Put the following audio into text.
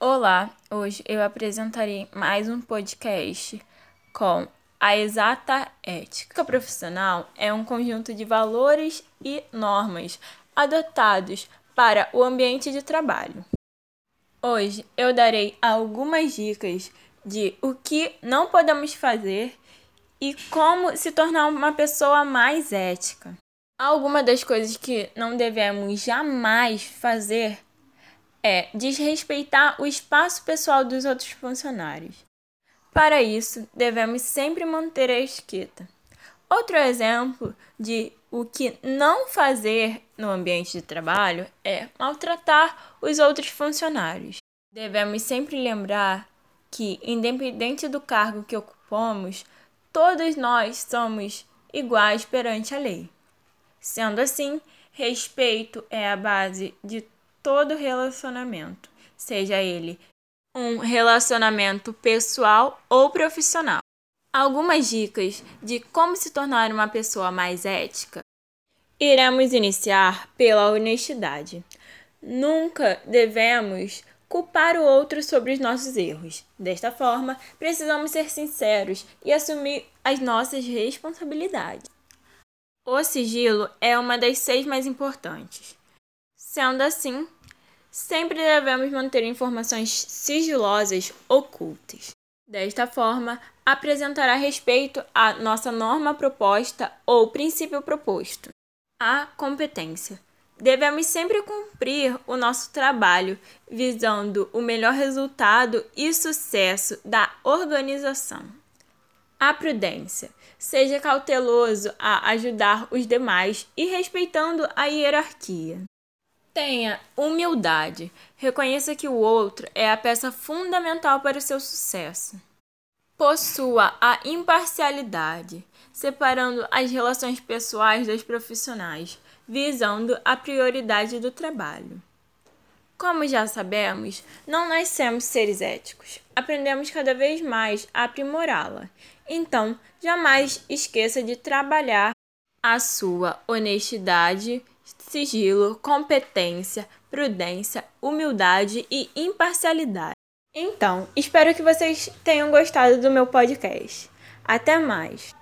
Olá, hoje eu apresentarei mais um podcast com a exata ética. Profissional é um conjunto de valores e normas adotados para o ambiente de trabalho. Hoje eu darei algumas dicas de o que não podemos fazer e como se tornar uma pessoa mais ética. Algumas das coisas que não devemos jamais fazer é desrespeitar o espaço pessoal dos outros funcionários. Para isso, devemos sempre manter a etiqueta. Outro exemplo de o que não fazer no ambiente de trabalho é maltratar os outros funcionários. Devemos sempre lembrar que, independente do cargo que ocupamos, todos nós somos iguais perante a lei. Sendo assim, respeito é a base de todo relacionamento, seja ele um relacionamento pessoal ou profissional. Algumas dicas de como se tornar uma pessoa mais ética. Iremos iniciar pela honestidade. Nunca devemos culpar o outro sobre os nossos erros. Desta forma, precisamos ser sinceros e assumir as nossas responsabilidades. O sigilo é uma das seis mais importantes. Sendo assim, sempre devemos manter informações sigilosas ocultas. Desta forma, apresentará respeito à nossa norma proposta ou princípio proposto. A competência. Devemos sempre cumprir o nosso trabalho, visando o melhor resultado e sucesso da organização. A prudência. Seja cauteloso a ajudar os demais e respeitando a hierarquia. Tenha humildade. Reconheça que o outro é a peça fundamental para o seu sucesso. Possua a imparcialidade, separando as relações pessoais das profissionais, visando a prioridade do trabalho. Como já sabemos, não nascemos seres éticos, aprendemos cada vez mais a aprimorá-la. Então, jamais esqueça de trabalhar a sua honestidade, sigilo, competência, prudência, humildade e imparcialidade. Então, espero que vocês tenham gostado do meu podcast. Até mais!